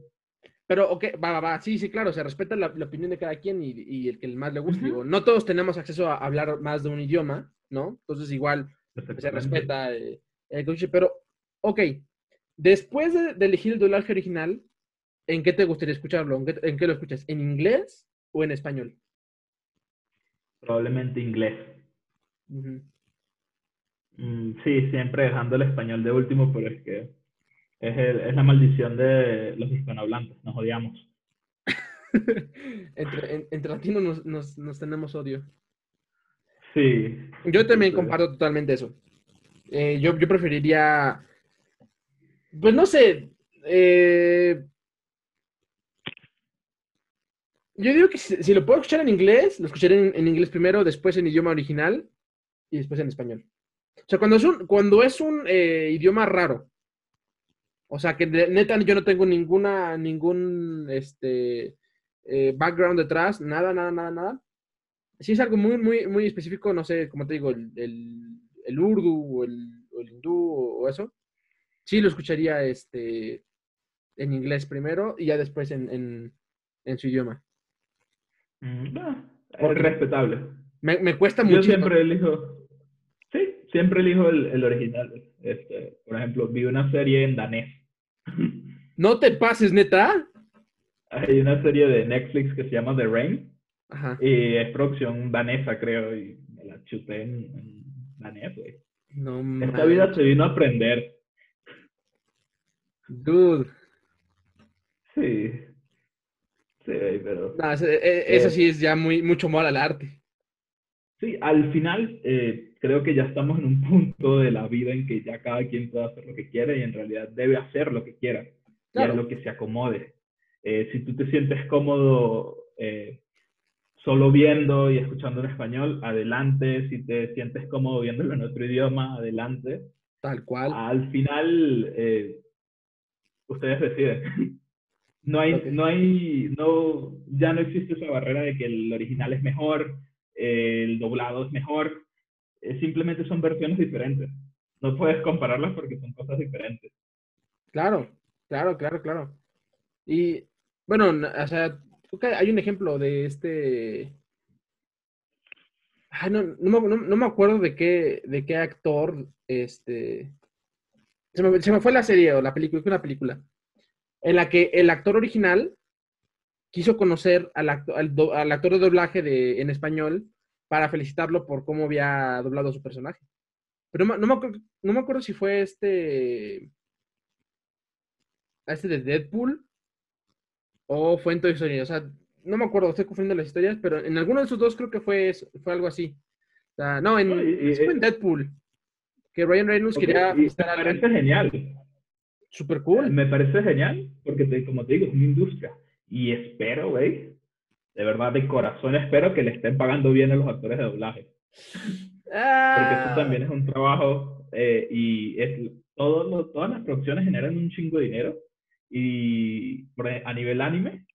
Pero, ok, va, va, va, sí, sí, claro, se respeta la, opinión de cada quien y, el que más le guste. Digo, no todos tenemos acceso a hablar más de un idioma, ¿no? Entonces, igual se respeta eh, el coche. Pero, ok, después de, elegir el doblaje original, ¿en qué te gustaría escucharlo? ¿En qué, lo escuchas? ¿En inglés o en español? Probablemente inglés. Mm, sí, siempre dejando el español de último, pero es que es, es la maldición de los hispanohablantes, nos odiamos. [LAUGHS] entre, entre, latinos nos, nos, tenemos odio. Sí. Yo también comparto totalmente eso. Eh, yo, yo preferiría, pues no sé, Eh, yo digo que si, lo puedo escuchar en inglés, lo escucharé en, inglés primero, después en idioma original y después en español. O sea, cuando es un, cuando es un eh, idioma raro, o sea, que neta yo no tengo ninguna, ningún, este, eh, background detrás, nada, nada, nada, nada. Si es algo muy, muy, muy específico, no sé, como te digo, el, el, urdu o el, hindú o, eso, sí lo escucharía este, en inglés primero y ya después en, en su idioma. Mm, es respetable. Me, cuesta mucho. Yo siempre elijo. Sí, siempre elijo el, original. Este, por ejemplo, vi una serie en danés. No te pases, neta. Hay una serie de Netflix que se llama The Rain. Y es producción danesa, creo, y me la chuté en, danés, güey. No, Esta vida se vino a aprender. Dude. Sí. Sí, pero... eso e, e, sí es ya muy, mucho mal al arte. Sí, al final eh, creo que ya estamos en un punto de la vida en que ya cada quien puede hacer lo que quiere y en realidad debe hacer lo que quiera. Claro. Y lo que se acomode. Eh, si tú te sientes cómodo eh, solo viendo y escuchando en español, adelante. Si te sientes cómodo viéndolo en otro idioma, adelante. Tal cual. Al final, ustedes deciden. [LAUGHS] No hay, no hay, no, ya no existe esa barrera de que el original es mejor, el doblado es mejor. Simplemente son versiones diferentes. No puedes compararlas porque son cosas diferentes. Claro, claro, claro, claro. Y bueno, o sea, hay un ejemplo de este. no, no, me acuerdo de qué, de qué actor, este. Se me, se me fue la serie o la película, una película en la que el actor original quiso conocer al, al, actor de doblaje de, en español para felicitarlo por cómo había doblado a su personaje. Pero no, me acuerdo, no me acuerdo si fue este. Este de Deadpool o fue en Toy Story. O sea, no me acuerdo, estoy confundiendo las historias, pero en alguno de esos dos creo que fue, fue algo así. O sea, no, en, fue en Deadpool. Que Ryan Reynolds quería. Y, parece genial. Super cool. Me parece genial, porque como te digo, es una industria. Y espero, güey, de verdad, de corazón espero que le estén pagando bien a los actores de doblaje. Porque eso también es un trabajo eh, y es, todo todas las producciones generan un chingo de dinero. Y a nivel anime,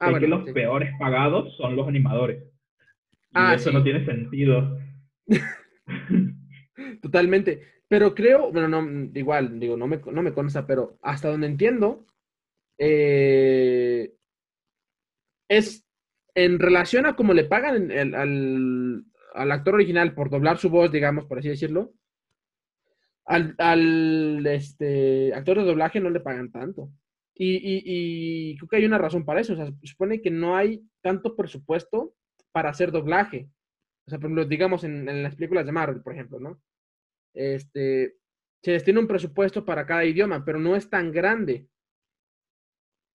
ah, que los peores pagados son los animadores. Y ah, eso no tiene sentido. [LAUGHS] Totalmente. Pero creo, bueno, no, igual, digo, no me, no me consta, pero hasta donde entiendo, eh, es en relación a cómo le pagan al, actor original por doblar su voz, digamos, por así decirlo, al, este, actor de doblaje no le pagan tanto. Y, creo que hay una razón para eso. O sea, supone que no hay tanto presupuesto para hacer doblaje. O sea, por ejemplo, digamos en, en las películas de Marvel, por ejemplo, ¿no? este, se destina un presupuesto para cada idioma, pero no es tan grande.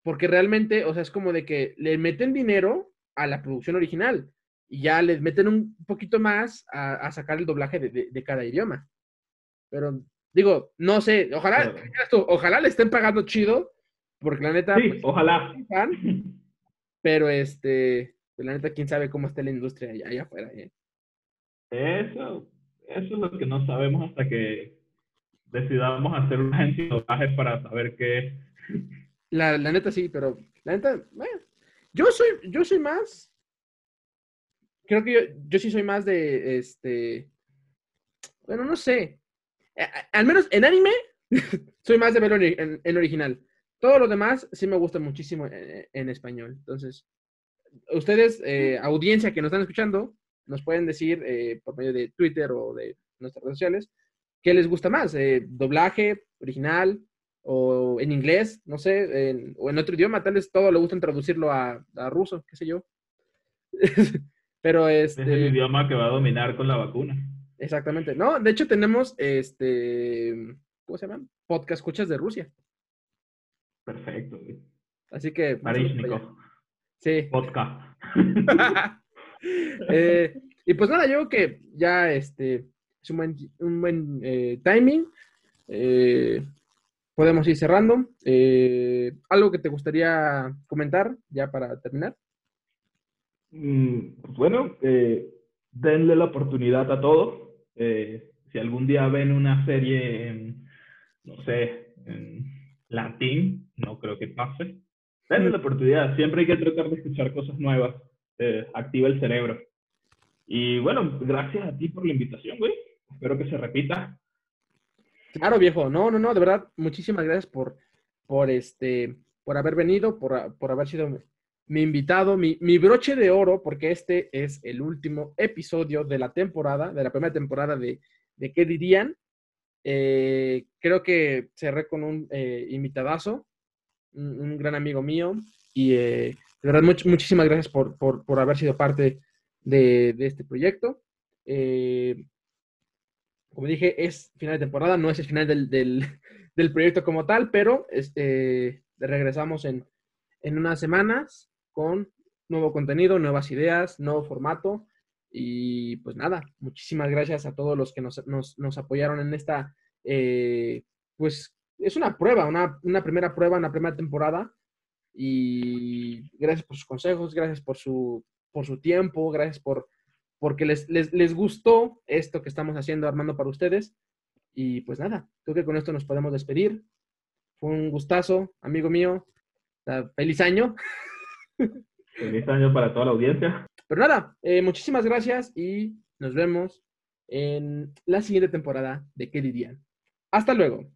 Porque realmente, o sea, es como de que le meten dinero a la producción original y ya les meten un poquito más a, sacar el doblaje de, cada idioma. Pero digo, no sé, ojalá, ojalá le estén pagando chido, porque la neta. Sí, pues, ojalá. pero este, pues, la neta, quién sabe cómo está la industria allá, afuera. ¿eh? Eso, eso es lo que no sabemos hasta que decidamos hacer una agencia de doblaje para saber qué La, la neta sí, pero la neta, bueno, yo soy, yo soy más, creo que yo, yo sí soy más de, este, bueno, no sé, al menos en anime, [LAUGHS] soy más de verlo en, original. Todo lo demás sí me gusta muchísimo en, español. Entonces, ustedes, eh, audiencia que nos están escuchando, nos pueden decir eh, por medio de Twitter o de nuestras redes sociales qué les gusta más, eh, doblaje, original o en inglés, no sé, o en otro idioma, tal vez todo le gustan traducirlo a, ruso, qué sé yo. [LAUGHS] Pero este... Es el idioma que va a dominar con la vacuna. Exactamente. No, de hecho tenemos este, ¿cómo se llama? Podcast escuchas de Rusia. Perfecto. Así que... Marishnikov. Sí. Podcast. [LAUGHS] Eh, y pues nada, yo creo que ya este es un buen, un buen eh, timing. Eh, podemos ir cerrando. Eh, ¿Algo que te gustaría comentar ya para terminar? Mm, bueno, eh, denle la oportunidad a todos. Eh, si algún día ven una serie en, no sé, en latín, no creo que pase. Denle la oportunidad. Siempre hay que tratar de escuchar cosas nuevas. activa el cerebro. Y bueno, gracias a ti por la invitación, güey. Espero que se repita. Claro, viejo. No, no, no, de verdad, muchísimas gracias por, por este, por haber venido, por, por haber sido mi invitado, mi, mi, broche de oro, porque este es el último episodio de la temporada, de la primera temporada de, de ¿Qué dirían? Eh, creo que cerré con un eh, invitadazo, un, gran amigo mío, y eh, de verdad, muchísimas gracias por, por, por, haber sido parte de, de este proyecto. Como dije, es final de temporada, no es el final del, [LAUGHS] del, proyecto como tal, pero este, regresamos en, en unas semanas con nuevo contenido, nuevas ideas, nuevo formato. Y pues nada, muchísimas gracias a todos los que nos, apoyaron en esta, eh, pues es una prueba, una, primera prueba, una primera temporada. Y gracias por sus consejos, gracias por su, por su tiempo, gracias por porque les, les, gustó esto que estamos haciendo, armando para ustedes. Y pues nada, creo que con esto nos podemos despedir. Fue un gustazo, amigo mío. Feliz año. [LAUGHS] Feliz año para toda la audiencia. Pero nada, eh, muchísimas gracias y nos vemos en la siguiente temporada de ¿Qué dirían? Hasta luego.